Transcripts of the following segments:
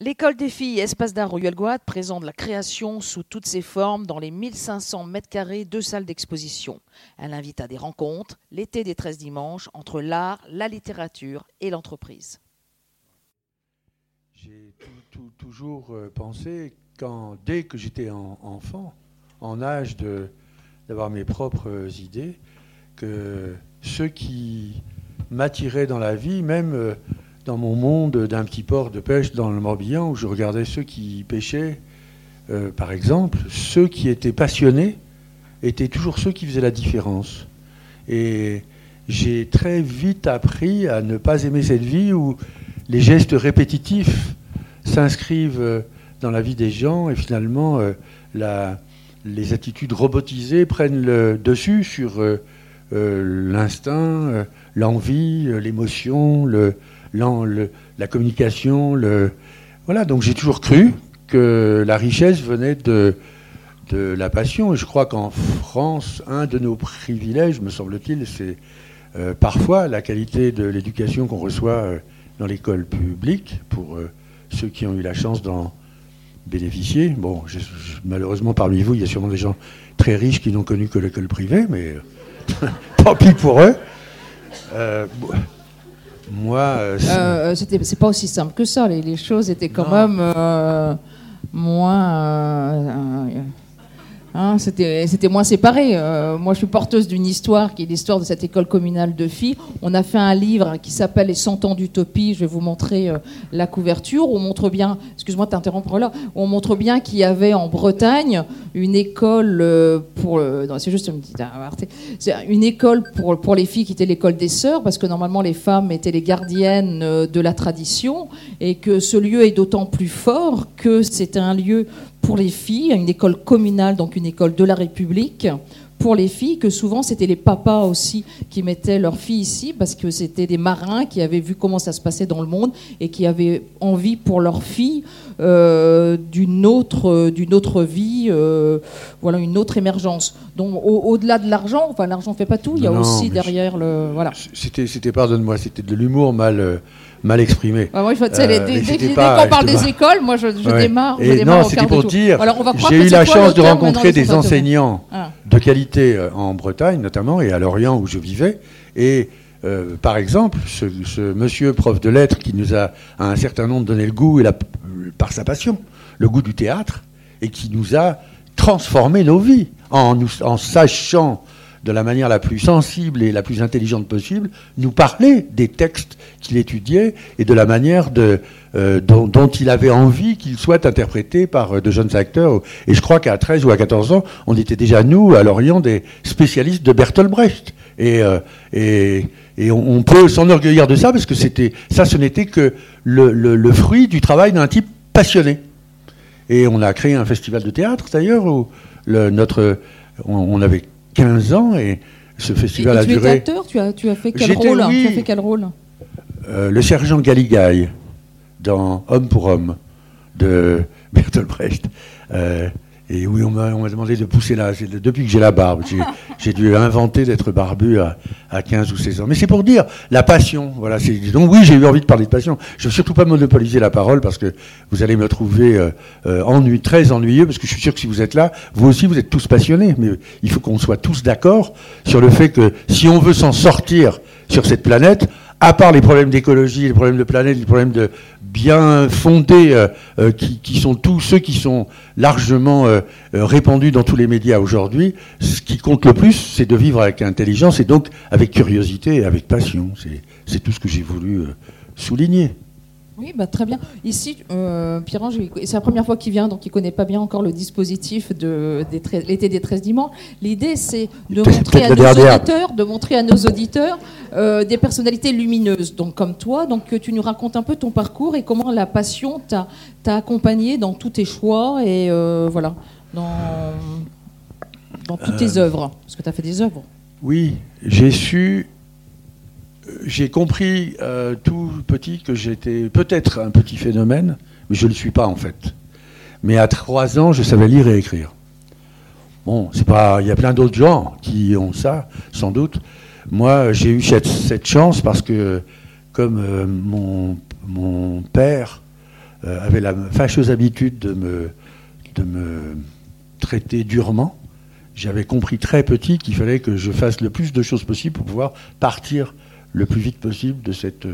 L'école des filles Espace d'art Royal présente la création sous toutes ses formes dans les 1500 mètres carrés de salles d'exposition. Elle invite à des rencontres, l'été des 13 dimanches, entre l'art, la littérature et l'entreprise. J'ai toujours euh, pensé, dès que j'étais enfant, en âge d'avoir mes propres idées, que ce qui m'attirait dans la vie, même euh, dans mon monde d'un petit port de pêche dans le Morbihan où je regardais ceux qui pêchaient, euh, par exemple, ceux qui étaient passionnés étaient toujours ceux qui faisaient la différence. Et j'ai très vite appris à ne pas aimer cette vie où les gestes répétitifs s'inscrivent euh, dans la vie des gens et finalement euh, les attitudes robotisées prennent le dessus sur l'instinct, l'envie, l'émotion, le, la communication. Le... Voilà, donc j'ai toujours cru que la richesse venait de, la passion. Et je crois qu'en France, un de nos privilèges, me semble-t-il, c'est euh, parfois la qualité de l'éducation qu'on reçoit euh, dans l'école publique, pour euh, ceux qui ont eu la chance d'en bénéficier. Bon, malheureusement, parmi vous, il y a sûrement des gens très riches qui n'ont connu que l'école privée, mais tant pis pour eux. Moi, euh, euh, c'est pas aussi simple que ça. Les, choses étaient quand même euh, moins Hein, c'était moins séparé. Euh, moi, je suis porteuse d'une histoire qui est l'histoire de cette école communale de filles. On a fait un livre qui s'appelle Les 100 ans d'utopie. Je vais vous montrer euh, la couverture. On montre bien, excuse-moi t'interrompre là, on montre bien qu'il y avait en Bretagne une école euh, pour. c'est juste une petite une école pour, pour les filles qui était l'école des sœurs, parce que normalement les femmes étaient les gardiennes de la tradition, et que ce lieu est d'autant plus fort que c'était un lieu pour les filles, une école communale, donc une école de la République, pour les filles, que souvent c'était les papas aussi qui mettaient leurs filles ici, parce que c'était des marins qui avaient vu comment ça se passait dans le monde et qui avaient envie pour leurs filles euh, d'une autre, d'une autre vie, euh, voilà, une autre émergence. Donc au-delà de l'argent, enfin l'argent fait pas tout, il y a aussi derrière le, voilà. C'était, c'était pardonne-moi, c'était de l'humour mal. Euh, mal exprimé. moi, dès, qu'on parle des écoles, moi, je, démarre. non, c'était pour dire. J'ai eu la chance de rencontrer des enseignants ah. de qualité euh, en Bretagne, notamment, et à Lorient où je vivais. Et euh, par exemple, ce, monsieur prof de lettres qui nous a à un certain nombre donné le goût et par sa passion, le goût du théâtre, et qui nous a transformé nos vies en sachant de la manière la plus sensible et la plus intelligente possible, nous parler des textes qu'il étudiait et de la manière euh, dont, il avait envie qu'ils soient interprétés par euh, de jeunes acteurs. Et je crois qu'à 13 ou à 14 ans, on était déjà, nous, à Lorient, des spécialistes de Bertolt Brecht. Et, euh, et, et on, peut s'enorgueillir de ça parce que c'était ça, ce n'était que le, fruit du travail d'un type passionné. Et on a créé un festival de théâtre, d'ailleurs, où notre, on avait 15 ans et ce festival et a tu duré. Es acteur tu as, tu as fait quel rôle Tu as fait quel rôle euh, Le sergent Galigaï dans Homme pour Homme de Bertolt Brecht. Euh, et oui, on m'a demandé de pousser là. Depuis que j'ai la barbe, j'ai dû inventer d'être barbu à, à, 15 ou 16 ans. Mais c'est pour dire la passion. Voilà. Donc oui, j'ai eu envie de parler de passion. Je ne veux surtout pas monopoliser la parole parce que vous allez me trouver euh, euh très ennuyeux parce que je suis sûr que si vous êtes là, vous aussi, vous êtes tous passionnés. Mais il faut qu'on soit tous d'accord sur le fait que si on veut s'en sortir sur cette planète, à part les problèmes d'écologie, les problèmes de planète, les problèmes de bien fondés, euh, euh, qui, sont tous ceux qui sont largement euh, répandus dans tous les médias aujourd'hui, ce qui compte le plus, c'est de vivre avec intelligence et donc avec curiosité et avec passion. C'est tout ce que j'ai voulu souligner. Oui, bah, très bien. Ici, euh, Pierre-Ange, c'est la première fois qu'il vient, donc il ne connaît pas bien encore le dispositif de l'été des 13 dimanches. L'idée, c'est de, montrer à nos auditeurs, de montrer à nos auditeurs euh, des personnalités lumineuses, donc comme toi. Donc que tu nous racontes un peu ton parcours et comment la passion t'a accompagné dans tous tes choix et euh, voilà, dans, dans toutes tes œuvres. Parce que tu as fait des œuvres. Oui, j'ai su j'ai compris euh, tout petit que j'étais peut-être un petit phénomène, mais je ne le suis pas en fait. Mais à trois ans, je savais lire et écrire. Bon, c'est pas. Il y a plein d'autres gens qui ont ça, sans doute. Moi, j'ai eu cette, chance parce que, comme euh, mon, père avait la fâcheuse habitude de me, de me traiter durement. J'avais compris très petit qu'il fallait que je fasse le plus de choses possible pour pouvoir partir le plus vite possible de cette.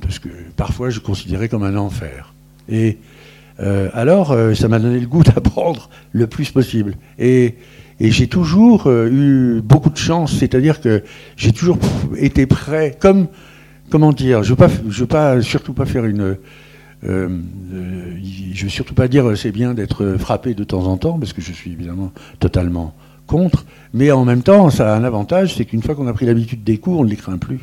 parce que parfois je considérais comme un enfer. Et alors, ça m'a donné le goût d'apprendre le plus possible. Et et j'ai toujours euh, eu beaucoup de chance, c'est-à-dire que j'ai toujours été prêt, comme, comment dire, je ne veux, pas surtout pas faire une... Euh, euh, je veux surtout pas dire c'est bien d'être frappé de temps en temps, parce que je suis évidemment totalement contre, mais en même temps, ça a un avantage, c'est qu'une fois qu'on a pris l'habitude des cours, on ne les craint plus.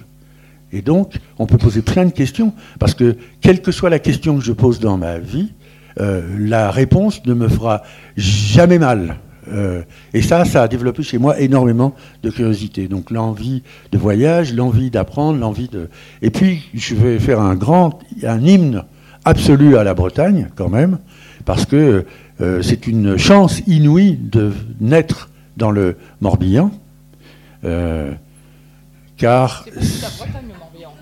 Et donc, on peut poser plein de questions, parce que quelle que soit la question que je pose dans ma vie, la réponse ne me fera jamais mal. Euh, et ça, ça a développé chez moi énormément de curiosité. Donc l'envie de voyage, l'envie d'apprendre, l'envie de... Et puis, je vais faire un grand, un hymne absolu à la Bretagne, quand même, parce que euh, c'est une chance inouïe de naître dans le Morbihan. Euh, car... C'est Bretagne, le Morbihan.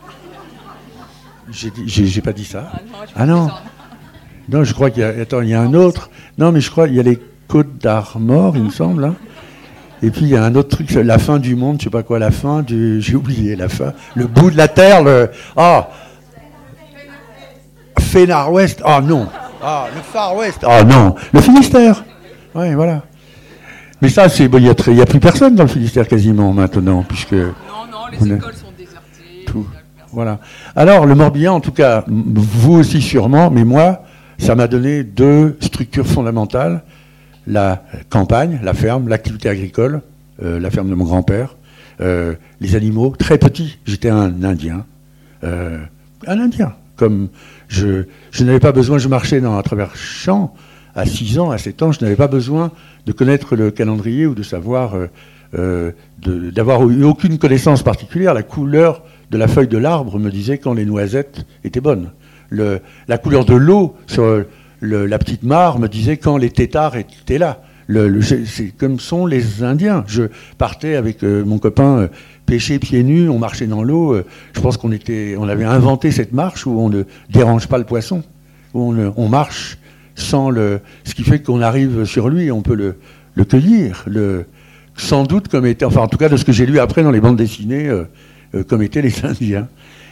J'ai pas dit ça. Ah non, ah, non. je crois qu'il y a... Attends, il y a un autre... Non, mais je crois qu'il y a les Côte d'Armor, il me semble. Hein. Et puis il y a un autre truc, la fin du monde, je sais pas quoi, la fin du. J'ai oublié la fin. Le bout de la terre, le. Ah Fénard Ouest, ah non. Ah, le Far West, ah non. Le Finistère. Oui, voilà. Mais ça, c'est. Il n'y a, plus personne dans le Finistère quasiment maintenant, puisque. Non, non, les écoles sont désertées. Tout. Voilà. Alors, le Morbihan, en tout cas, vous aussi sûrement, mais moi, ça m'a donné deux structures fondamentales la campagne, la ferme, l'activité agricole, euh, la ferme de mon grand-père, euh, les animaux, très petits. J'étais un Indien. Euh, un Indien. Comme je, je n'avais pas besoin, je marchais dans, à travers champs à 6 ans, à 7 ans, je n'avais pas besoin de connaître le calendrier ou de savoir, d'avoir eu aucune connaissance particulière. La couleur de la feuille de l'arbre me disait quand les noisettes étaient bonnes. Le, la couleur de l'eau sur la petite mare me disait quand les tétards étaient là. c'est comme sont les Indiens. Je partais avec euh, mon copain euh, pêcher pieds nus, on marchait dans l'eau. Euh, je pense qu'on avait inventé cette marche où on ne dérange pas le poisson, où on, marche sans le, ce qui fait qu'on arrive sur lui et on peut le, le cueillir. Sans doute comme était, enfin en tout cas de ce que j'ai lu après dans les bandes dessinées, comme étaient les Indiens.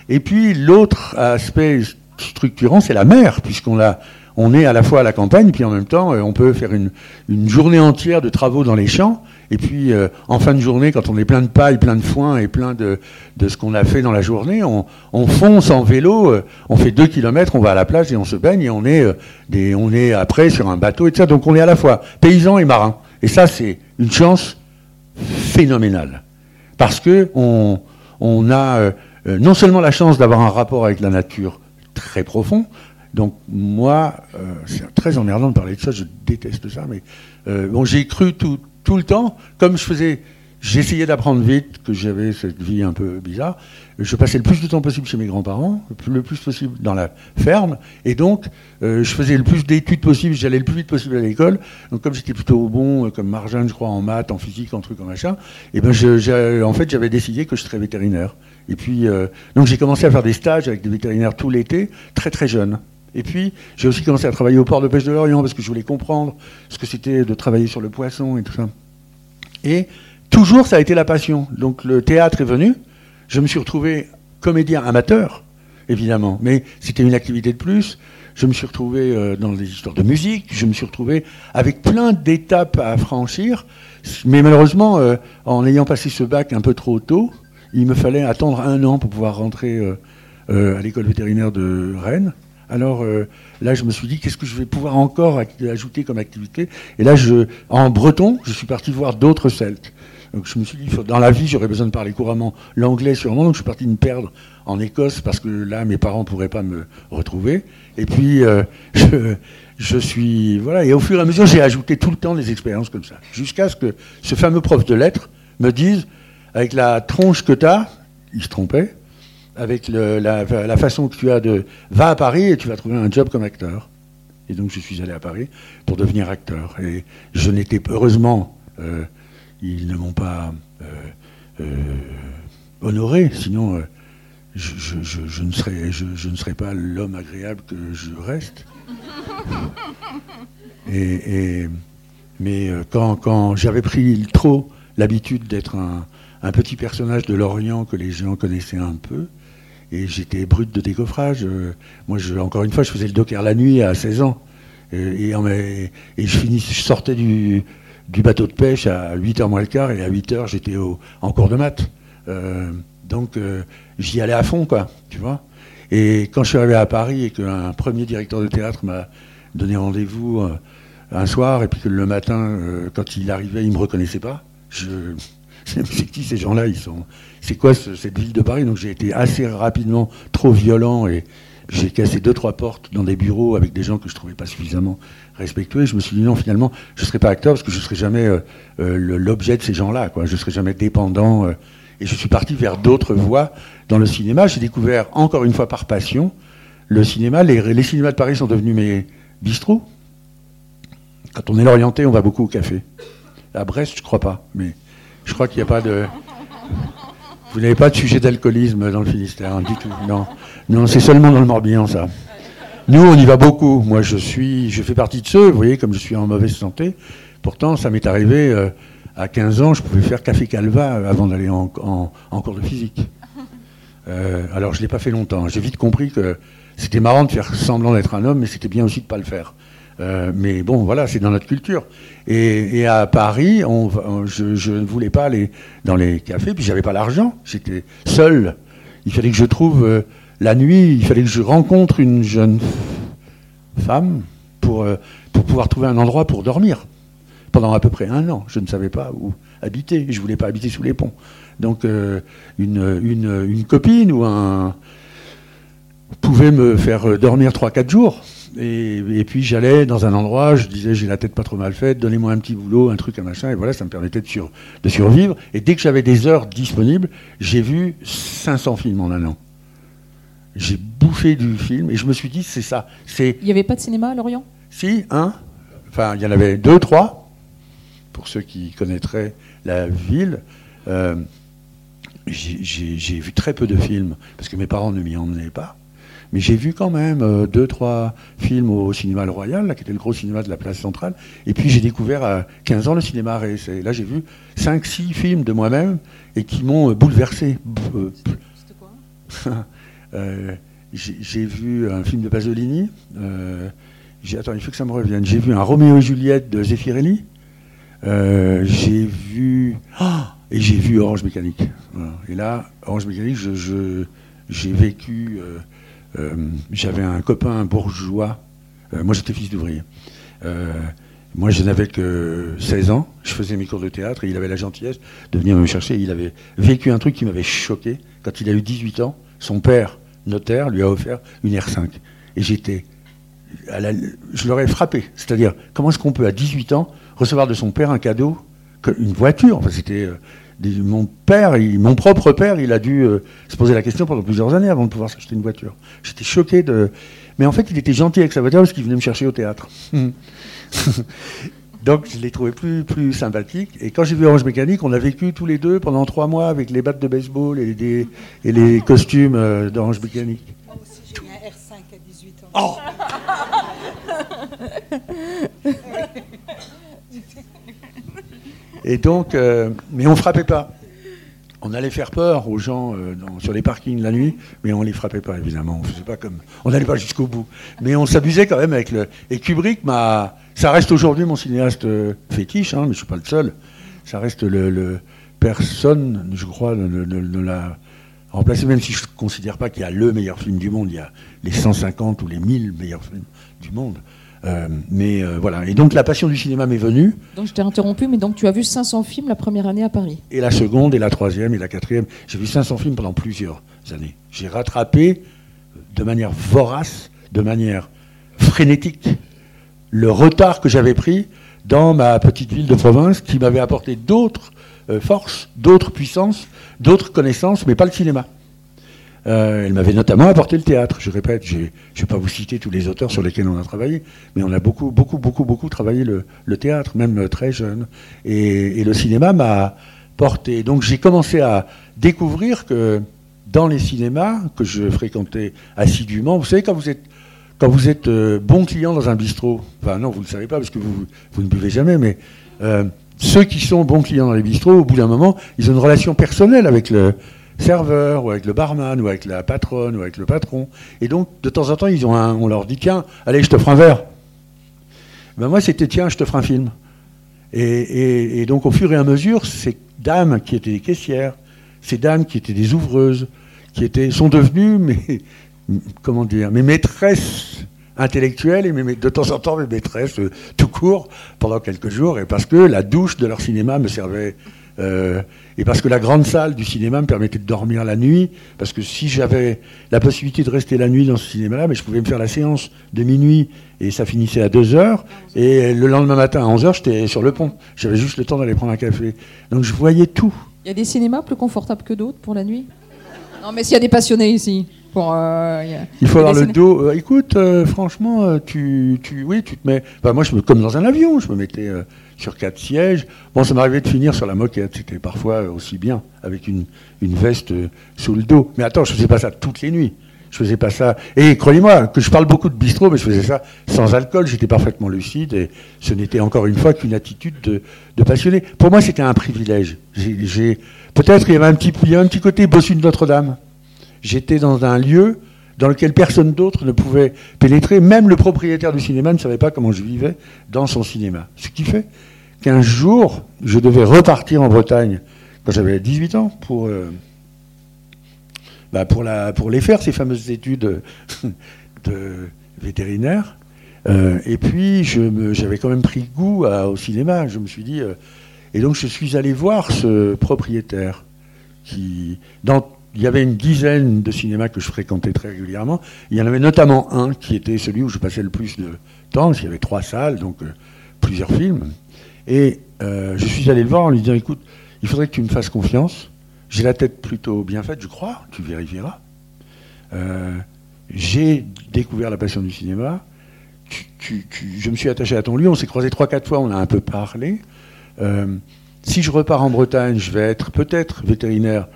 Et puis l'autre aspect structurant, c'est la mer, puisqu'on l'a on est à la fois à la campagne, puis en même temps, euh, on peut faire une, journée entière de travaux dans les champs. Et puis, euh, en fin de journée, quand on est plein de paille, plein de foin et plein de, ce qu'on a fait dans la journée, on, fonce en vélo, euh, on fait deux kilomètres, on va à la plage et on se baigne et on est, des, on est après sur un bateau et tout ça. Donc, on est à la fois paysan et marin. Et ça, c'est une chance phénoménale. Parce que on, a non seulement la chance d'avoir un rapport avec la nature très profond, donc moi, euh, c'est très emmerdant de parler de ça, je déteste ça, mais euh, bon, j'ai cru tout, tout, le temps, comme je faisais, j'essayais d'apprendre vite, que j'avais cette vie un peu bizarre, je passais le plus de temps possible chez mes grands-parents, le plus possible dans la ferme, et donc euh, je faisais le plus d'études possible, j'allais le plus vite possible à l'école, donc comme j'étais plutôt bon, comme Marjane, je crois, en maths, en physique, en truc, en machin, et ben je, en fait j'avais décidé que je serais vétérinaire. Et puis, donc j'ai commencé à faire des stages avec des vétérinaires tout l'été, très très jeune. Et puis, j'ai aussi commencé à travailler au port de pêche de Lorient parce que je voulais comprendre ce que c'était de travailler sur le poisson et tout ça. Et toujours, ça a été la passion. Donc, le théâtre est venu. Je me suis retrouvé comédien amateur, évidemment, mais c'était une activité de plus. Je me suis retrouvé euh, dans des histoires de musique. Je me suis retrouvé avec plein d'étapes à franchir. Mais malheureusement, euh, en ayant passé ce bac un peu trop tôt, il me fallait attendre un an pour pouvoir rentrer euh, à l'école vétérinaire de Rennes. Alors euh, là, je me suis dit, qu'est-ce que je vais pouvoir encore ajouter comme activité? Et là, je, en breton, je suis parti voir d'autres Celtes. Donc je me suis dit, dans la vie, j'aurais besoin de parler couramment l'anglais sûrement, donc je suis parti me perdre en Écosse parce que là, mes parents ne pourraient pas me retrouver. Et puis, euh, je, suis... Voilà, et au fur et à mesure, j'ai ajouté tout le temps des expériences comme ça. Jusqu'à ce que ce fameux prof de lettres me dise, avec la tronche que tu as, il se trompait, avec la, façon que tu as de... Va à Paris et tu vas trouver un job comme acteur. Et donc je suis allé à Paris pour devenir acteur. Et je n'étais heureusement, euh, ils ne m'ont pas euh, euh, honoré, sinon je, ne serai, je, ne serai pas l'homme agréable que je reste. Et, mais quand, quand j'avais pris trop l'habitude d'être un, un, petit personnage de l'Orient que les gens connaissaient un peu, et j'étais brut de décoffrage. Euh, moi, je, encore une fois, je faisais le docker la nuit à 16 ans. Et, et, je, je sortais du, bateau de pêche à 8h moins le quart, et à 8h, j'étais en cours de maths. Euh, donc, euh, j'y allais à fond, quoi, tu vois. Et quand je suis arrivé à Paris et qu'un premier directeur de théâtre m'a donné rendez-vous euh, un soir, et puis que le matin, quand il arrivait, il ne me reconnaissait pas, je c'est qui ces gens-là Ils sont. C'est quoi cette ville de Paris? Donc j'ai été assez rapidement trop violent et j'ai cassé deux trois portes dans des bureaux avec des gens que je trouvais pas suffisamment respectueux. Et je me suis dit non, finalement, je serai pas acteur parce que je serai jamais euh, euh, l'objet de ces gens-là. Quoi. Je serai jamais dépendant. Euh, et je suis parti vers d'autres voies dans le cinéma. J'ai découvert encore une fois par passion le cinéma. Les, les cinémas de Paris sont devenus mes bistrots. Quand on est orienté, on va beaucoup au café. À Brest, je crois pas, mais je crois qu'il n'y a pas de. Vous n'avez pas de sujet d'alcoolisme dans le Finistère, hein, du tout. Non, non, c'est seulement dans le Morbihan, ça. Nous, on y va beaucoup. Moi, je suis, je fais partie de ceux, vous voyez, comme je suis en mauvaise santé. Pourtant, ça m'est arrivé euh, à 15 ans, je pouvais faire café calva avant d'aller en, cours de physique. Euh, alors, je ne l'ai pas fait longtemps. J'ai vite compris que c'était marrant de faire semblant d'être un homme, mais c'était bien aussi de ne pas le faire. Euh, mais bon, voilà, c'est dans notre culture. Et, à Paris, je, ne voulais pas aller dans les cafés, puis j'avais pas l'argent. J'étais seul. Il fallait que je trouve euh, la nuit, il fallait que je rencontre une jeune femme pour, euh, pour pouvoir trouver un endroit pour dormir. Pendant à peu près un an, je ne savais pas où habiter. Je voulais pas habiter sous les ponts. Donc une, une, une copine ou un pouvait me faire dormir 3-4 jours. Et, puis j'allais dans un endroit, je disais j'ai la tête pas trop mal faite, donnez-moi un petit boulot, un truc, un machin, et voilà, ça me permettait de, de survivre. Et dès que j'avais des heures disponibles, j'ai vu 500 films en un an. J'ai bouffé du film et je me suis dit c'est ça. Il n'y avait pas de cinéma à Lorient? Si, un. Enfin, il y en avait deux, trois, pour ceux qui connaîtraient la ville. Euh, j'ai vu très peu de films parce que mes parents ne m'y emmenaient pas. Mais j'ai vu quand même euh, deux, trois films au cinéma Le Royal, là, qui était le gros cinéma de la place centrale. Et puis j'ai découvert à 15 ans le cinéma Arès. Et là, j'ai vu cinq, six films de moi-même et qui m'ont euh, bouleversé. C'était quoi? J'ai vu un film de Pasolini. Euh, attends, il faut que ça me revienne. J'ai vu un Roméo et Juliette de Zeffirelli. j'ai vu. Ah, et j'ai vu Orange Mécanique. Et là, Orange Mécanique, j'ai vécu euh, j'avais un copain bourgeois, euh, moi j'étais fils d'ouvrier. Euh, moi, je n'avais que 16 ans, je faisais mes cours de théâtre et il avait la gentillesse de venir me chercher. Il avait vécu un truc qui m'avait choqué. Quand il a eu 18 ans, son père, notaire, lui a offert une R5. Et j'étais. je l'aurais frappé. C'est-à-dire, comment est-ce qu'on peut, à 18 ans, recevoir de son père un cadeau, une voiture? Enfin, c'était mon père, mon propre père, il a dû euh, se poser la question pendant plusieurs années avant de pouvoir s'acheter une voiture. J'étais choqué de. Mais en fait, il était gentil avec sa voiture parce qu'il venait me chercher au théâtre. Hmm. Donc, je l'ai trouvé plus, plus sympathique. Et quand j'ai vu Orange Mécanique, on a vécu tous les deux pendant trois mois avec les battes de baseball et les, et les costumes euh, d'Orange Mécanique. Moi aussi, j'ai eu un R5 à 18 ans. Oh Et donc, euh, mais on frappait pas. On allait faire peur aux gens euh, sur les parkings la nuit, mais on les frappait pas évidemment. On faisait pas comme, on n'allait pas jusqu'au bout. Mais on s'amusait quand même avec le. Et Kubrick m'a, ça reste aujourd'hui mon cinéaste euh, fétiche, hein, mais je suis pas le seul. Ça reste le, personne, je crois, ne l'a remplacé, même si je ne considère pas qu'il y a le meilleur film du monde, il y a les 150 ou les 1000 meilleurs films du monde. Euh, mais euh, voilà. Et donc la passion du cinéma m'est venue. Donc je t'ai interrompu, mais donc tu as vu 500 films la première année à Paris Et la seconde, et la troisième, et la quatrième. J'ai vu 500 films pendant plusieurs années. J'ai rattrapé de manière vorace, de manière frénétique, le retard que j'avais pris dans ma petite ville de province qui m'avait apporté d'autres euh, forces, d'autres puissances, d'autres connaissances, mais pas le cinéma. Euh, elle m'avait notamment apporté le théâtre. Je répète, je ne vais pas vous citer tous les auteurs sur lesquels on a travaillé, mais on a beaucoup, beaucoup, beaucoup, beaucoup travaillé le, théâtre, même euh, très jeune. Et, le cinéma m'a porté. Donc j'ai commencé à découvrir que dans les cinémas que je fréquentais assidûment. Vous savez, quand vous êtes, euh, bon client dans un bistrot, enfin non, vous ne le savez pas parce que vous, ne buvez jamais, mais ceux qui sont bons clients dans les bistrots, au bout d'un moment, ils ont une relation personnelle avec le serveur, ou avec le barman, ou avec la patronne, ou avec le patron. Et donc, de temps en temps, ils ont on leur dit Tiens, allez, je te ferai un verre. Ben moi, c'était Tiens, je te ferai un film. Et, et, donc, au fur et à mesure, ces dames qui étaient des caissières, ces dames qui étaient des ouvreuses, qui étaient, sont devenues, mais, comment dire, mes maîtresses intellectuelles et de temps en temps mes maîtresses euh, tout court pendant quelques jours, et parce que la douche de leur cinéma me servait. Euh, et parce que la grande salle du cinéma me permettait de dormir la nuit, parce que si j'avais la possibilité de rester la nuit dans ce cinéma-là, mais je pouvais me faire la séance de minuit et ça finissait à 2 heures, et le lendemain matin à 11 heures, j'étais sur le pont. J'avais juste le temps d'aller prendre un café. Donc je voyais tout. Il y a des cinémas plus confortables que d'autres pour la nuit? Non, mais s'il y a des passionnés ici. Pour, euh, il faut avoir le dos. Euh, écoute, euh, franchement, tu, tu, oui, tu te mets. moi, je me, comme dans un avion, je me mettais sur quatre sièges. Bon, ça m'arrivait de finir sur la moquette. C'était parfois aussi bien avec une, une veste sous le dos. Mais attends, je faisais pas ça toutes les nuits. Je faisais pas ça. Et croyez-moi que je parle beaucoup de bistrot, mais je faisais ça sans alcool. J'étais parfaitement lucide et ce n'était encore une fois qu'une attitude de, passionné. Pour moi, c'était un privilège. Peut-être il y avait un petit, il y avait un petit côté bossu de Notre-Dame. J'étais dans un lieu dans lequel personne d'autre ne pouvait pénétrer. Même le propriétaire du cinéma ne savait pas comment je vivais dans son cinéma. Ce qui fait qu'un jour, je devais repartir en Bretagne quand j'avais 18 ans pour. Euh, bah, pour, la, pour les faire, ces fameuses études de vétérinaire. Euh, et puis, j'avais quand même pris goût au cinéma. Je me suis dit. Euh, et donc, je suis allé voir ce propriétaire qui. Dans, il y avait une dizaine de cinémas que je fréquentais très régulièrement. Il y en avait notamment un qui était celui où je passais le plus de temps, qu'il y avait trois salles, donc plusieurs films. Et je suis allé le voir en lui disant écoute, il faudrait que tu me fasses confiance. J'ai la tête plutôt bien faite, je crois, tu vérifieras. Euh, j'ai découvert la passion du cinéma. je me suis attaché à ton lieu, on s'est croisé trois, quatre fois, on a un peu parlé. Euh, si je repars en Bretagne, je vais être peut-être vétérinaire,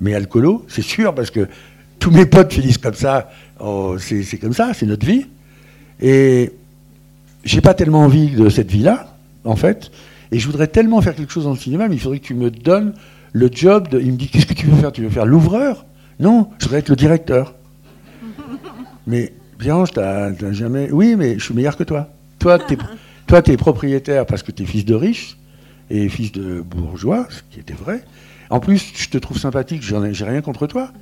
mais alcoolo, c'est sûr, parce que tous mes potes finissent comme ça. Oh, c'est comme ça, c'est notre vie. Et j'ai pas tellement envie de cette vie-là, en fait. Et je voudrais tellement faire quelque chose dans le cinéma, mais il faudrait que tu me donnes le job de. Il me dit Qu'est-ce que tu veux faire? Tu veux faire l'ouvreur? Non, je voudrais être le directeur. mais Blanche, t'as jamais. Oui, mais je suis meilleur que toi. Toi, tu toi, es propriétaire parce que tu es fils de riche et fils de bourgeois, ce qui était vrai. En plus, je te trouve sympathique, j'ai rien contre toi.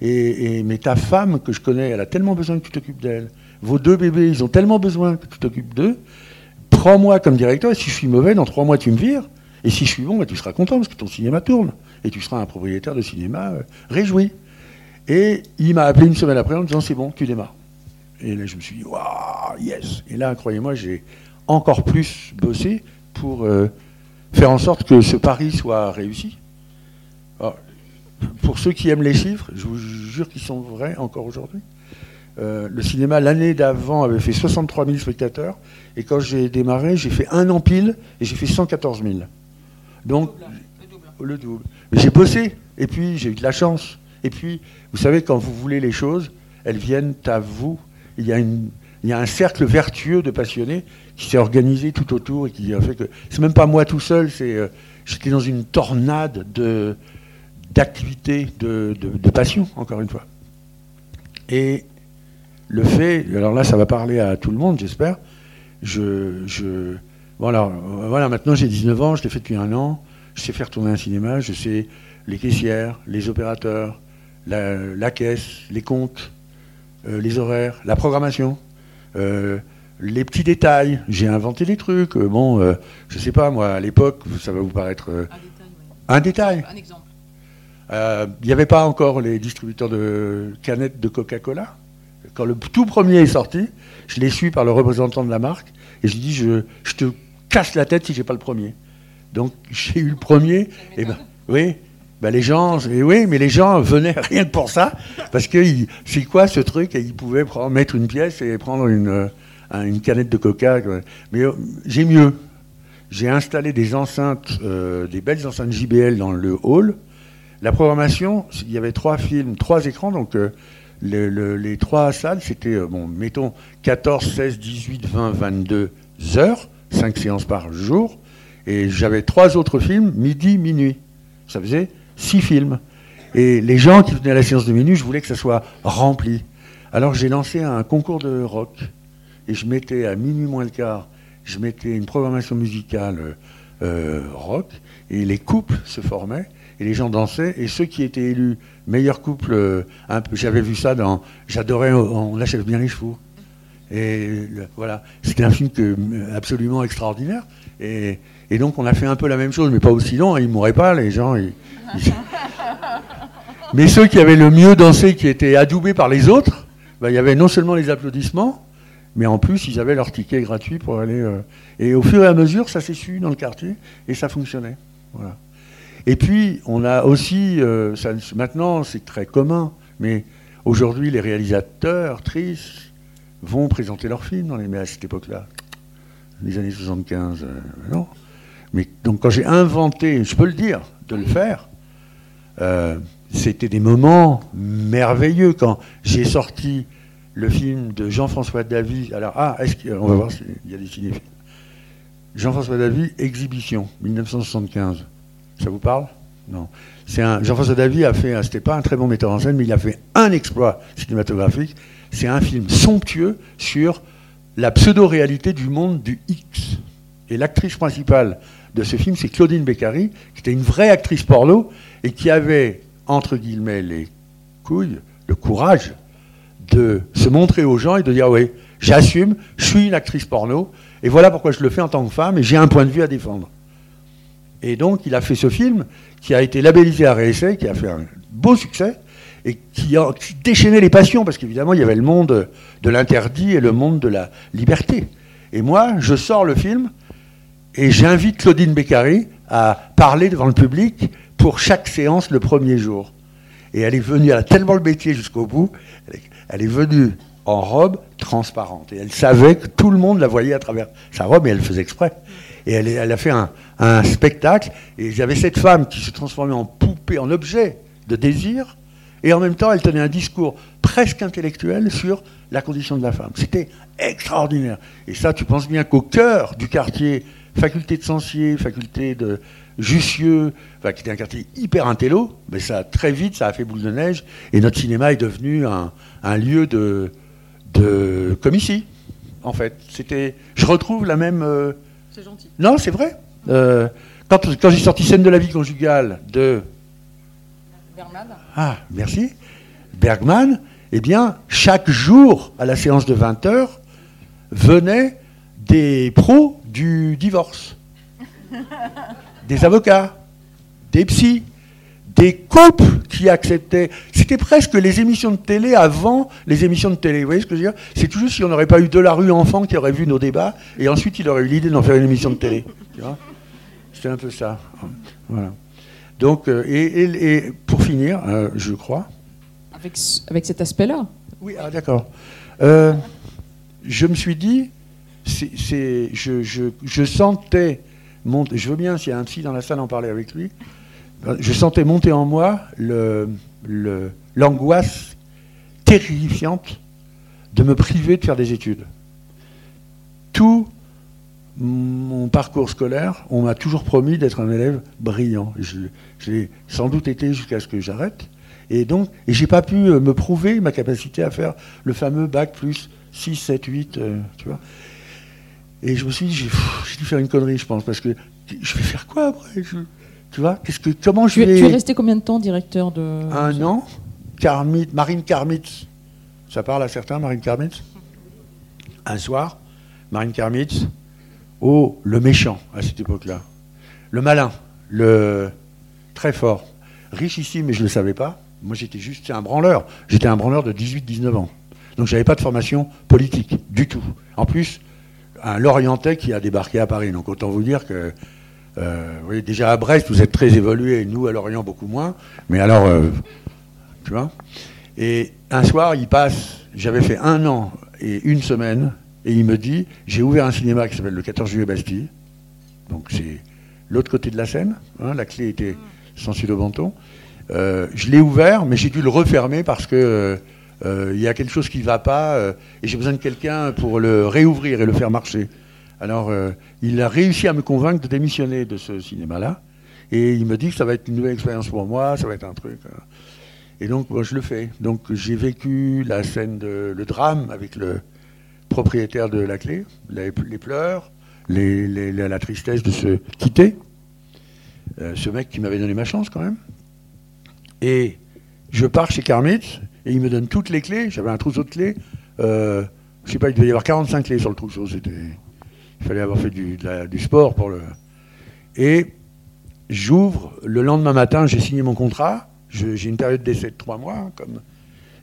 Et, mais ta femme, que je connais, elle a tellement besoin que tu t'occupes d'elle. Vos deux bébés, ils ont tellement besoin que tu t'occupes d'eux. Prends-moi comme directeur, et si je suis mauvais, dans trois mois, tu me vires. Et si je suis bon, bah, tu seras content parce que ton cinéma tourne. Et tu seras un propriétaire de cinéma euh, réjoui. Et il m'a appelé une semaine après en me disant c'est bon, tu démarres. Et là, je me suis dit, waouh, yes. Et là, croyez-moi, j'ai encore plus bossé pour euh, faire en sorte que ce pari soit réussi. pour ceux qui aiment les chiffres, je vous jure qu'ils sont vrais encore aujourd'hui. Euh, le cinéma, l'année d'avant, avait fait 63 000 spectateurs. Et quand j'ai démarré, j'ai fait un an pile et j'ai fait 114 000. Donc, le double. Mais j'ai bossé, et puis j'ai eu de la chance. Et puis, vous savez, quand vous voulez les choses, elles viennent à vous. Il y a, une, il y a un cercle vertueux de passionnés qui s'est organisé tout autour et qui a fait que. C'est même pas moi tout seul, c'est. Euh, j'étais dans une tornade de d'activités, de, de, passion, encore une fois. Et le fait, alors là, ça va parler à tout le monde, j'espère. Je, je, voilà, voilà, maintenant j'ai 19 ans, je l'ai fait depuis un an. Je sais faire tourner un cinéma, je sais les caissières, les opérateurs, la, caisse, les comptes, euh, les horaires, la programmation, euh, les petits détails. J'ai inventé des trucs. Euh, bon, je sais pas, moi, à l'époque, ça va vous paraître. un détail. Un exemple. Il n'y avait pas encore les distributeurs de canettes de Coca-Cola? Quand le tout premier est sorti, je l'ai su par le représentant de la marque et je lui dis je, je te casse la tête si j'ai pas le premier. Donc j'ai eu le premier. Et ben oui, ben les gens, et oui, mais les gens venaient rien que pour ça, parce que c'est quoi ce truc Et ils pouvaient mettre une pièce et prendre une, euh, une canette de coca. Mais euh, j'ai mieux. J'ai installé des enceintes, euh, des belles enceintes JBL dans le hall. la programmation, il y avait trois films, trois écrans, donc les trois salles, c'était, euh, bon, mettons, 14, 16, 18, 20, 22 heures, cinq séances par jour, et j'avais trois autres films, midi, minuit. Ça faisait six films. Et les gens qui venaient à la séance de minuit, je voulais que ça soit rempli. Alors j'ai lancé un concours de rock, et je mettais à minuit moins le quart, je mettais une programmation musicale euh, rock, et les couples se formaient, et les gens dansaient, et ceux qui étaient élus meilleur couple, euh, j'avais vu ça dans, j'adorais, on achève bien les chevaux. Et voilà, c'était un film que, absolument extraordinaire. Et, donc on a fait un peu la même chose, mais pas aussi long, hein, ils mourraient pas, les gens. mais ceux qui avaient le mieux dansé, qui étaient adoubés par les autres, bah, il y avait non seulement les applaudissements, mais en plus ils avaient leur ticket gratuit pour aller. Euh, et au fur et à mesure, ça s'est su dans le quartier, et ça fonctionnait. Voilà. Et puis, on a aussi, euh, maintenant c'est très commun, mais aujourd'hui les réalisateurs, tristes, vont présenter leurs films dans les, mais à cette époque-là, les années 75, euh, non. Mais donc quand j'ai inventé, je peux le dire, de le faire, euh, c'était des moments merveilleux quand j'ai sorti le film de Jean-François Davy. Alors, ah, est-ce qu'on va voir s'il y a des cinéphiles. Jean-François Davy, Exhibition, 1975. Ça vous parle? Non. C'est un, Jean-François Davy a fait, c'était pas un très bon metteur en scène, mais il a fait un exploit cinématographique. C'est un film somptueux sur la pseudo-réalité du monde du X. Et l'actrice principale de ce film, c'est Claudine Beccari, qui était une vraie actrice porno et qui avait, entre guillemets, les couilles, le courage de se montrer aux gens et de dire oui, j'assume, je suis une actrice porno, et voilà pourquoi je le fais en tant que femme, et j'ai un point de vue à défendre. Et donc, il a fait ce film qui a été labellisé à réessai, qui a fait un beau succès, et qui, a, déchaînait les passions, parce qu'évidemment, il y avait le monde de l'interdit et le monde de la liberté. Et moi, je sors le film, et j'invite Claudine Beccari à parler devant le public pour chaque séance le premier jour. Et elle est venue, elle a tellement le métier jusqu'au bout, elle est venue en robe transparente. Et elle savait que tout le monde la voyait à travers sa robe, et elle faisait exprès. Et elle, a fait un, spectacle, et j'avais cette femme qui se transformait en poupée, en objet de désir, et en même temps, elle tenait un discours presque intellectuel sur la condition de la femme. C'était extraordinaire. Et ça, tu penses bien qu'au cœur du quartier, faculté de Sancier, faculté de Jussieu, qui était un quartier hyper intello, mais ça, très vite, ça a fait boule de neige, et notre cinéma est devenu un, lieu de, de, comme ici, en fait. C'était, je retrouve la même. Euh, c'est gentil. Non, c'est vrai. Euh, quand, quand j'ai sorti Scène de la vie conjugale de. Bergman. Ah, merci. Bergman, eh bien, chaque jour, à la séance de 20 heures, venaient des pros du divorce, des avocats, des psys, des couples qui acceptaient. C'était presque les émissions de télé avant les émissions de télé. Vous voyez ce que je veux dire? C'est toujours si on n'aurait pas eu de la rue enfant qui aurait vu nos débats, et ensuite il aurait eu l'idée d'en faire une émission de télé. C'est un peu ça. Voilà. Donc, euh, et, pour finir, euh, je crois. Avec, avec cet aspect-là? Oui, ah, d'accord. Euh, je me suis dit, c'est, je, je, je, sentais, monter, je veux bien, s'il y a un psy dans la salle, en parler avec lui, je sentais monter en moi l'angoisse terrifiante de me priver de faire des études. Tout mon parcours scolaire, on m'a toujours promis d'être un élève brillant. J'ai sans doute été jusqu'à ce que j'arrête. Et donc, et j'ai pas pu euh, me prouver ma capacité à faire le fameux bac plus 6, 7, 8, tu vois. Et je me suis dit, j'ai dû faire une connerie, je pense, parce que je vais faire quoi après? Tu vois Qu'est-ce que, Comment je vais... Tu es resté combien de temps directeur de... Un an. Carmit, Marine Karmitz. Ça parle à certains, Marine Karmitz Un soir, Marine Karmitz Oh, le méchant à cette époque-là. Le malin, le très fort. Richissime, mais je ne le savais pas. Moi, j'étais juste un branleur. J'étais un branleur de 18-19 ans. Donc, je n'avais pas de formation politique, du tout. En plus, un Lorientais qui a débarqué à Paris. Donc, autant vous dire que, euh, voyez, déjà à Brest, vous êtes très évolué, nous, à Lorient, beaucoup moins. Mais alors, euh, tu vois. Et un soir, il passe, j'avais fait un an et une semaine et il me dit, j'ai ouvert un cinéma qui s'appelle le 14 juillet Bastille. Donc c'est l'autre côté de la Seine. La clé était sans le Banton. je l'ai ouvert, mais j'ai dû le refermer parce que il y a quelque chose qui ne va pas et j'ai besoin de quelqu'un pour le réouvrir et le faire marcher. Alors, il a réussi à me convaincre de démissionner de ce cinéma-là. Et il me dit que ça va être une nouvelle expérience pour moi, ça va être un truc. Et donc, moi, je le fais. Donc, j'ai vécu la scène, de, le drame avec le propriétaire de la clé, les, pleurs, la tristesse de se quitter. Euh, ce mec qui m'avait donné ma chance, quand même. Et je pars chez Carmit, et il me donne toutes les clés. J'avais un trousseau de clés. Euh, je sais pas, il devait y avoir 45 clés sur le trousseau. C'était, il fallait avoir fait du, sport pour le. Et j'ouvre, le lendemain matin, j'ai signé mon contrat. J'ai une période d'essai de trois mois. Comme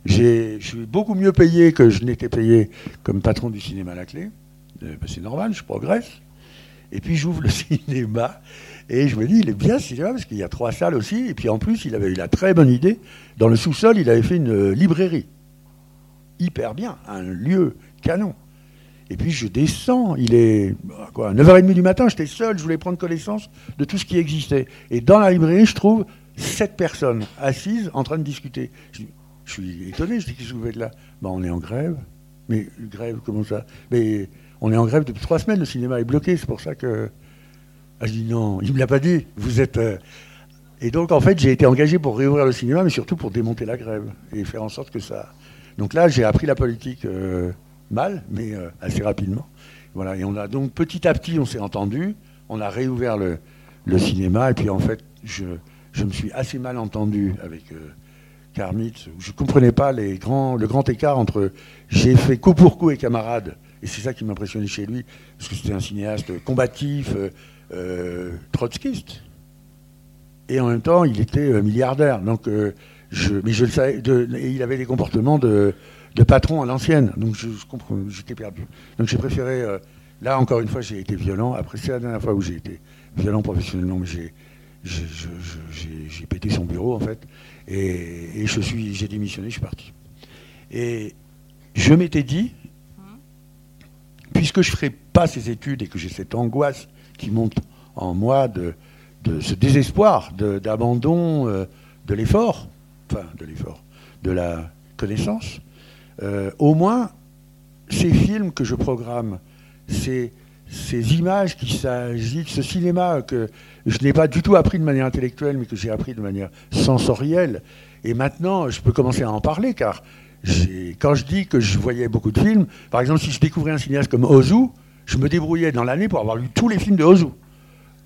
je suis beaucoup mieux payé que je n'étais payé comme patron du cinéma à la clé. Euh, ben, c'est normal, je progresse. Et puis j'ouvre le cinéma et je me dis, il est bien ce cinéma parce qu'il y a trois salles aussi. Et puis en plus, il avait eu la très bonne idée. Dans le sous-sol, il avait fait une librairie. Hyper bien, un lieu canon. Et puis je descends, il est quoi, 9h30 du matin, j'étais seul, je voulais prendre connaissance de tout ce qui existait. Et dans la librairie, je trouve sept personnes assises en train de discuter. Je, suis étonné, je dis qu'est-ce que vous faites là? Ben, On est en grève. Mais grève, comment ça? Mais on est en grève depuis trois semaines, le cinéma est bloqué, c'est pour ça que. Ah, je dis non, il ne me l'a pas dit, vous êtes. Euh, et donc en fait, j'ai été engagé pour réouvrir le cinéma, mais surtout pour démonter la grève et faire en sorte que ça. Donc là, j'ai appris la politique. Euh, mal, mais euh, assez rapidement. Voilà, et on a donc petit à petit, on s'est entendu, on a réouvert le, cinéma, et puis en fait, je, me suis assez mal entendu avec euh, Karmitz. Je ne comprenais pas les grands, le grand écart entre j'ai fait coup pour coup et camarade, et c'est ça qui m'impressionnait chez lui, parce que c'était un cinéaste combatif, euh, trotskiste. Et en même temps, il était milliardaire. Donc, je, mais je le savais, et il avait des comportements de, de patron à l'ancienne. Donc je, comprends, j'étais perdu. Donc j'ai préféré. Euh, là, encore une fois, j'ai été violent. Après, c'est la dernière fois où j'ai été violent professionnellement, mais j'ai, j'ai, pété son bureau, en fait. Et, je suis, j'ai démissionné, je suis parti. Et je m'étais dit, puisque je ne ferai pas ces études et que j'ai cette angoisse qui monte en moi de, de ce désespoir d'abandon de, euh, de l'effort, enfin de l'effort, de la connaissance, euh, au moins, ces films que je programme, ces, images qui s'agitent, ce cinéma que je n'ai pas du tout appris de manière intellectuelle, mais que j'ai appris de manière sensorielle, et maintenant je peux commencer à en parler, car quand je dis que je voyais beaucoup de films, par exemple, si je découvrais un cinéaste comme Ozu, je me débrouillais dans l'année pour avoir lu tous les films de Ozu.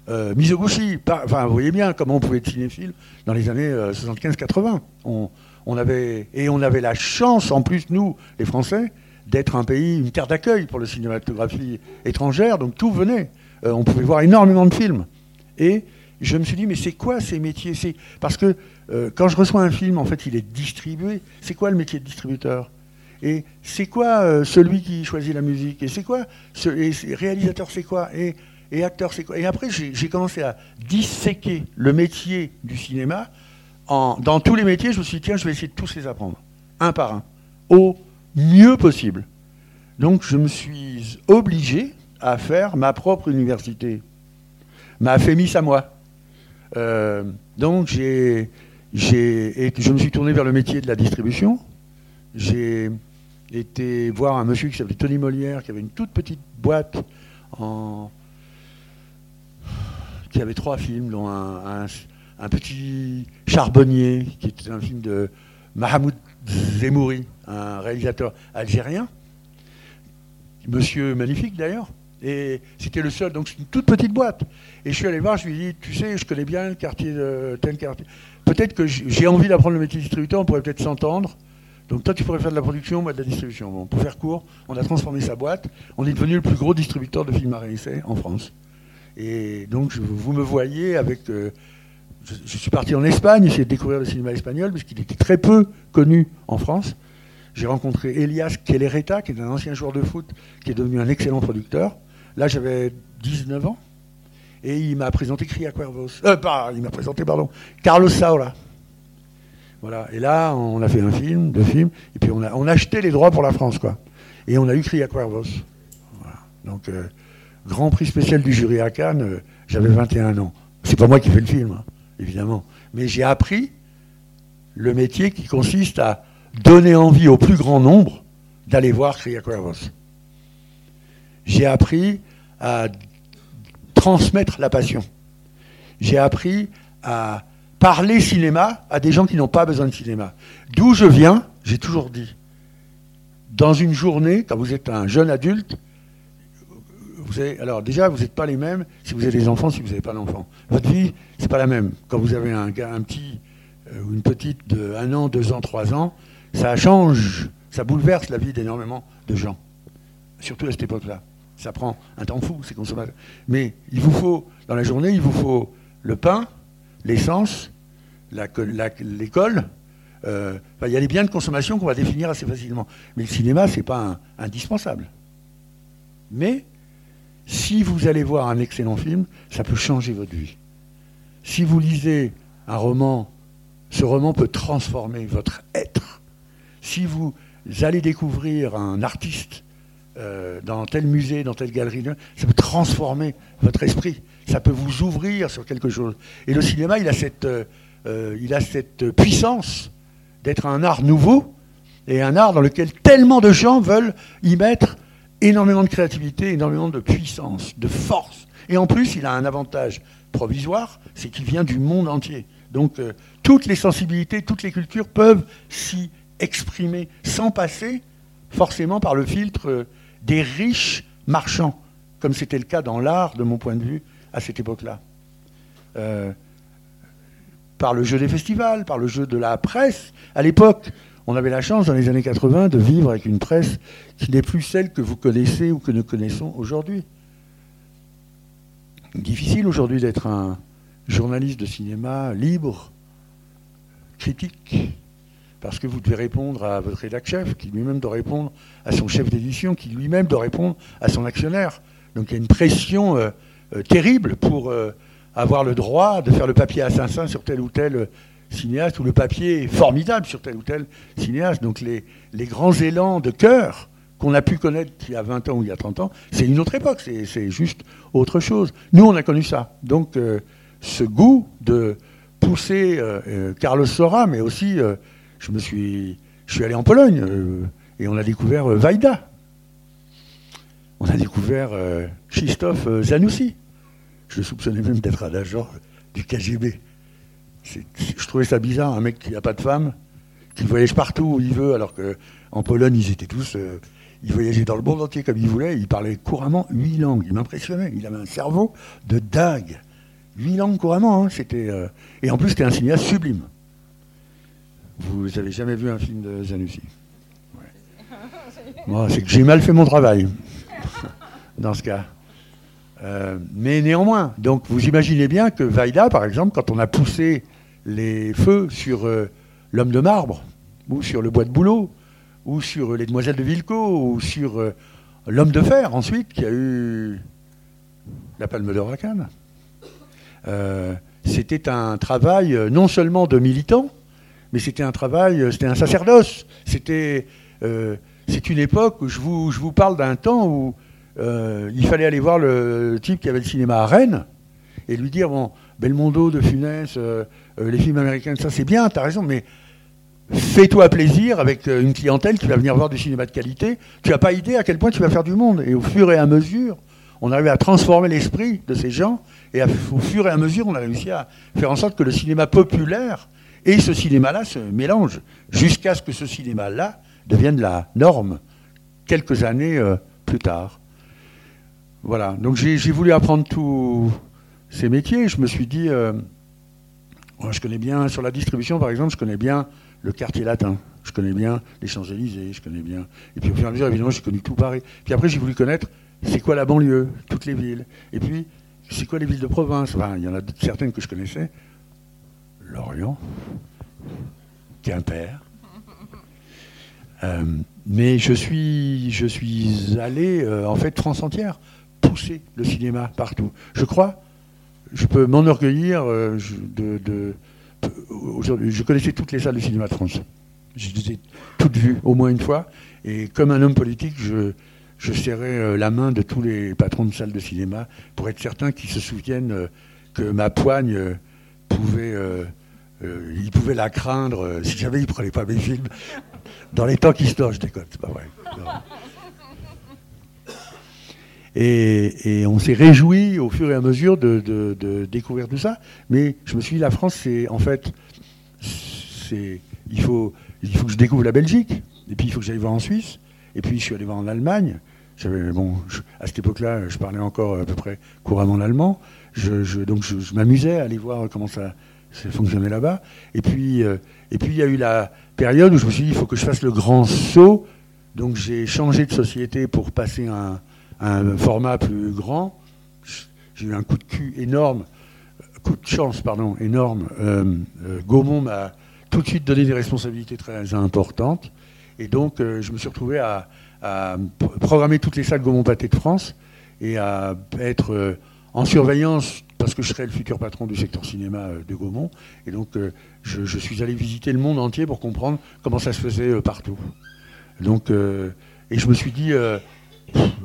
Euh, Mizoguchi, enfin, vous voyez bien comment on pouvait être cinéphile dans les années 75-80. Euh, on avait, et on avait la chance, en plus, nous, les Français, d'être un pays, une terre d'accueil pour la cinématographie étrangère, donc tout venait. Euh, on pouvait voir énormément de films. Et je me suis dit, mais c'est quoi ces métiers? Parce que euh, quand je reçois un film, en fait, il est distribué. C'est quoi le métier de distributeur? Et c'est quoi euh, celui qui choisit la musique? Et c'est quoi et Réalisateur, c'est quoi? Et, et acteur, c'est quoi? Et après, j'ai commencé à disséquer le métier du cinéma dans tous les métiers, je me suis dit, tiens, je vais essayer de tous les apprendre, un par un, au mieux possible. Donc je me suis obligé à faire ma propre université, ma FEMIS à moi. Euh, donc j'ai, j'ai, je me suis tourné vers le métier de la distribution. J'ai été voir un monsieur qui s'appelait Tony Molière, qui avait une toute petite boîte en, qui avait trois films, dont un petit charbonnier, qui était un film de Mahmoud Zemouri, un réalisateur algérien, monsieur magnifique d'ailleurs, et c'était le seul, donc c'est une toute petite boîte. Et je suis allé voir, je lui ai dit, tu sais, je connais bien le quartier de tel quartier. Peut-être que j'ai envie d'apprendre le métier de distributeur, on pourrait peut-être s'entendre. Donc toi, tu pourrais faire de la production, moi de la distribution. Bon, pour faire court, on a transformé sa boîte. On est devenu le plus gros distributeur de films à réessayer en France. Et donc, vous me voyez avec euh, je, suis parti en Espagne, essayer de découvrir le cinéma espagnol, parce qu'il était très peu connu en France. J'ai rencontré Elias Kellereta, qui est un ancien joueur de foot, qui est devenu un excellent producteur. Là, j'avais 19 ans. Et il m'a présenté Cria Cuervos. Euh, il m'a présenté, pardon, Carlos Saura. Voilà. Et là, on a fait un film, deux films, et puis on a, acheté les droits pour la France, quoi. Et on a eu Cria Cuervos. Donc, euh, grand prix spécial du jury à Cannes, euh, j'avais 21 ans. C'est pas moi qui fais le film. Hein évidemment. Mais j'ai appris le métier qui consiste à donner envie au plus grand nombre d'aller voir Cria Cuervos. J'ai appris à transmettre la passion. J'ai appris à parler cinéma à des gens qui n'ont pas besoin de cinéma. D'où je viens, j'ai toujours dit, dans une journée, quand vous êtes un jeune adulte, alors déjà, vous n'êtes pas les mêmes si vous avez des enfants, si vous n'avez pas d'enfants. Votre vie, c'est pas la même. Quand vous avez un, un petit euh, ou une petite de 1 an, 2 ans, 3 ans, ça change, ça bouleverse la vie d'énormément de gens. Surtout à cette époque-là. Ça prend un temps fou, ces consommateurs. Mais il vous faut, dans la journée, il vous faut le pain, l'essence, l'école. Euh, il y a les biens de consommation qu'on va définir assez facilement. Mais le cinéma, ce n'est pas indispensable. Mais si vous allez voir un excellent film, ça peut changer votre vie. Si vous lisez un roman, ce roman peut transformer votre être. Si vous allez découvrir un artiste euh, dans tel musée, dans telle galerie, ça peut transformer votre esprit. Ça peut vous ouvrir sur quelque chose. Et le cinéma, il a cette, euh, euh, il a cette puissance d'être un art nouveau et un art dans lequel tellement de gens veulent y mettre énormément de créativité, énormément de puissance, de force. Et en plus, il a un avantage provisoire, c'est qu'il vient du monde entier. Donc euh, toutes les sensibilités, toutes les cultures peuvent s'y exprimer sans passer forcément par le filtre euh, des riches marchands, comme c'était le cas dans l'art, de mon point de vue, à cette époque-là. Euh, par le jeu des festivals, par le jeu de la presse. À l'époque, on avait la chance, dans les années 80, de vivre avec une presse qui n'est plus celle que vous connaissez ou que nous connaissons aujourd'hui. Difficile aujourd'hui d'être un journaliste de cinéma libre, critique, parce que vous devez répondre à votre rédacteur chef, qui lui-même doit répondre à son chef d'édition, qui lui-même doit répondre à son actionnaire. Donc il y a une pression euh, euh, terrible pour euh, avoir le droit de faire le papier 500 sur tel ou tel cinéaste, ou le papier est formidable sur tel ou tel cinéaste. Donc les, grands élans de cœur qu'on a pu connaître il y a 20 ans ou il y a 30 ans, c'est une autre époque, c'est juste autre chose. Nous, on a connu ça. Donc euh, ce goût de pousser euh, euh, Carlos Sora, mais aussi, je me suis allé en Pologne et on a découvert Vaida. On a découvert Christophe Zanussi. Je soupçonnais même d'être un agent du KGB je trouvais ça bizarre, un mec qui n'a pas de femme, qui voyage partout où il veut, alors qu'en Pologne, ils étaient tous. Euh, ils voyageaient dans le monde entier comme ils voulaient, ils parlaient couramment huit langues. Il m'impressionnait, il avait un cerveau de dingue. Huit langues couramment, hein, c'était. Euh, et en plus, c'était un cinéaste sublime. Vous n'avez jamais vu un film de Zanussi? Moi, c'est que j'ai mal fait mon travail, dans ce cas. Euh, mais néanmoins, donc vous imaginez bien que Vaida, par exemple, quand on a poussé les feux sur euh, l'homme de marbre, ou sur le bois de bouleau, ou sur les demoiselles de Vilco, ou sur euh, l'homme de fer ensuite, qui a eu la palme d'or à Cannes. c'était un travail non seulement de militant, mais c'était un travail, c'était un sacerdoce. C'était, c'est une époque où je vous, parle d'un temps où euh, il fallait aller voir le type qui avait le cinéma à Rennes et lui dire bon, Belmondo, De Funès, euh, euh, les films américains, ça c'est bien, t'as raison, mais fais-toi plaisir avec une clientèle qui va venir voir du cinéma de qualité. Tu n'as pas idée à quel point tu vas faire du monde. Et au fur et à mesure, on arrive à transformer l'esprit de ces gens. Et au fur et à mesure, on a réussi à faire en sorte que le cinéma populaire et ce cinéma-là se mélangent, jusqu'à ce que ce cinéma-là devienne la norme quelques années plus tard. Voilà, donc j'ai voulu apprendre tous ces métiers. Je me suis dit, euh, je connais bien, sur la distribution par exemple, je connais bien le quartier latin, je connais bien les Champs-Élysées, je connais bien. Et puis au fur et à mesure, évidemment, j'ai connu tout Paris. Puis après, j'ai voulu connaître c'est quoi la banlieue, toutes les villes. Et puis, c'est quoi les villes de province? Il y en a certaines que je connaissais. Lorient, Quimper. Euh, mais je suis, je suis allé, euh, en fait, France entière pousser le cinéma partout. Je crois, je peux m'enorgueillir euh, de, je connaissais toutes les salles de cinéma de France. Je les ai toutes vues au moins une fois. Et comme un homme politique, je, serrais euh, la main de tous les patrons de salles de cinéma pour être certain qu'ils se souviennent euh, que ma poigne pouvait il pouvait la craindre si jamais il prenait pas mes films. Dans les temps qui se je déconne, c'est pas vrai. Et, on s'est réjoui au fur et à mesure de, découvrir tout ça. Mais je me suis dit, la France, c'est en fait, c'est, il, faut, il faut que je découvre la Belgique. Et puis il faut que j'aille voir en Suisse. Et puis je suis allé voir en Allemagne. Bon, à cette époque-là, je parlais encore à peu près couramment l'allemand. Donc je, m'amusais à aller voir comment ça, fonctionnait là-bas. Et puis, euh, et puis il y a eu la période où je me suis dit, il faut que je fasse le grand saut. Donc j'ai changé de société pour passer un, un format plus grand. J'ai eu un coup de cul énorme, coup de chance, pardon, énorme. Euh, euh, Gaumont m'a tout de suite donné des responsabilités très importantes. Et donc, euh, je me suis retrouvé à, programmer toutes les salles Gaumont Pâté de France et à être en surveillance, parce que je serais le futur patron du secteur cinéma de Gaumont. Et donc, je, je, suis allé visiter le monde entier pour comprendre comment ça se faisait partout. Donc, et je me suis dit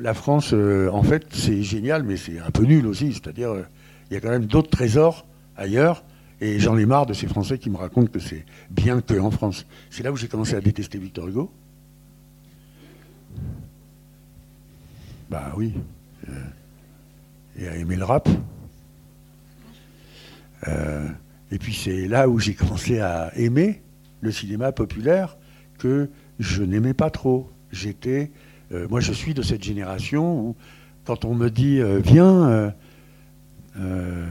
la France, euh, en fait, c'est génial, mais c'est un peu nul aussi. C'est-à-dire, euh, il y a quand même d'autres trésors ailleurs. Et j'en ai marre de ces Français qui me racontent que c'est bien que en France. C'est là où j'ai commencé à détester Victor Hugo. Bah oui. Euh, et à aimer le rap. et puis c'est là où j'ai commencé à aimer le cinéma populaire que je n'aimais pas trop. J'étais euh, moi, je suis de cette génération où, quand on me dit euh, Viens, euh,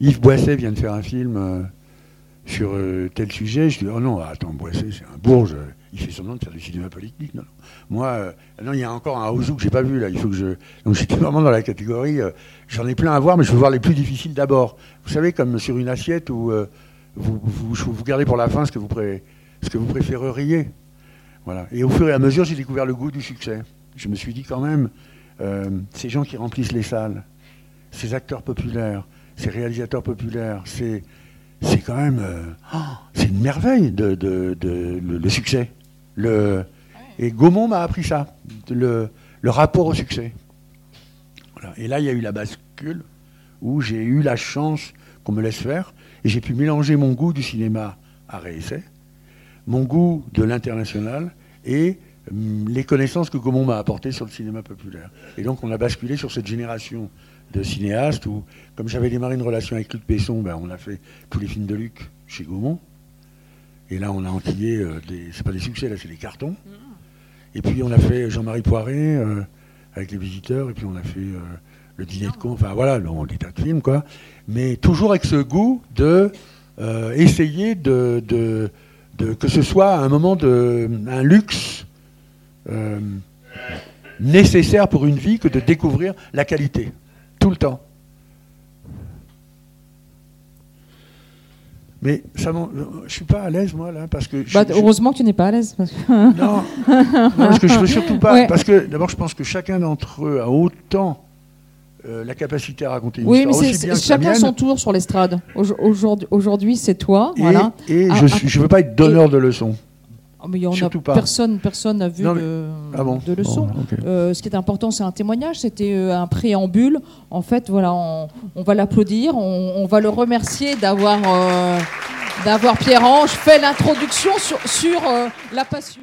Yves Boisset vient de faire un film sur tel sujet, je dis Oh non, attends, Boisset, c'est un bourge, il fait semblant de faire du cinéma politique. Non, Moi, non, il y a encore un Ouzou que j'ai pas vu là. Il faut que je. Donc j'étais vraiment dans la catégorie. J'en ai plein à voir, mais je veux voir les plus difficiles d'abord. Vous savez, comme sur une assiette où vous, vous, gardez pour la fin ce que vous, ce que vous préféreriez. Et au fur et à mesure, j'ai découvert le goût du succès. Je me suis dit quand même, euh, ces gens qui remplissent les salles, ces acteurs populaires, ces réalisateurs populaires, c'est, c'est quand même, euh, oh, c'est une merveille de, le, succès. Le, et Gaumont m'a appris ça, le, rapport au succès. Et là, il y a eu la bascule où j'ai eu la chance qu'on me laisse faire et j'ai pu mélanger mon goût du cinéma à réessai, mon goût de l'international et hum, les connaissances que Gaumont m'a apportées sur le cinéma populaire. Et donc on a basculé sur cette génération de cinéastes où, comme j'avais démarré une relation avec Luc Besson, ben, on a fait tous les films de Luc chez Gaumont. Et là, on a enquillé euh, des. C'est pas des succès, là, c'est des cartons. Et puis, on a fait Jean-Marie Poiré euh, avec Les Visiteurs, et puis on a fait euh, Le Dîner de con. Enfin, voilà, des tas de films, quoi. Mais toujours avec ce goût de essayer de que ce soit un moment de un luxe euh, nécessaire pour une vie que de découvrir la qualité tout le temps. Mais ça je suis pas à l'aise moi là parce que. Bah, heureusement que tu n'es pas à l'aise. non, non, parce que je veux surtout pas. Parce que d'abord je pense que chacun d'entre eux a autant euh, la capacité à raconter une histoire. Oui, mais chacun son tour sur l'estrade. Aujourd'hui, c'est toi. Et, voilà. et je ne veux pas être donneur de leçons. Oh, mais y en a pas. Personne n'a vu de, ah de, leçons. Euh, ce qui est important, c'est un témoignage. C'était euh, un préambule. En fait, voilà, on, va l'applaudir. On, va le remercier d'avoir d'avoir Pierre-Ange fait l'introduction sur, sur la passion.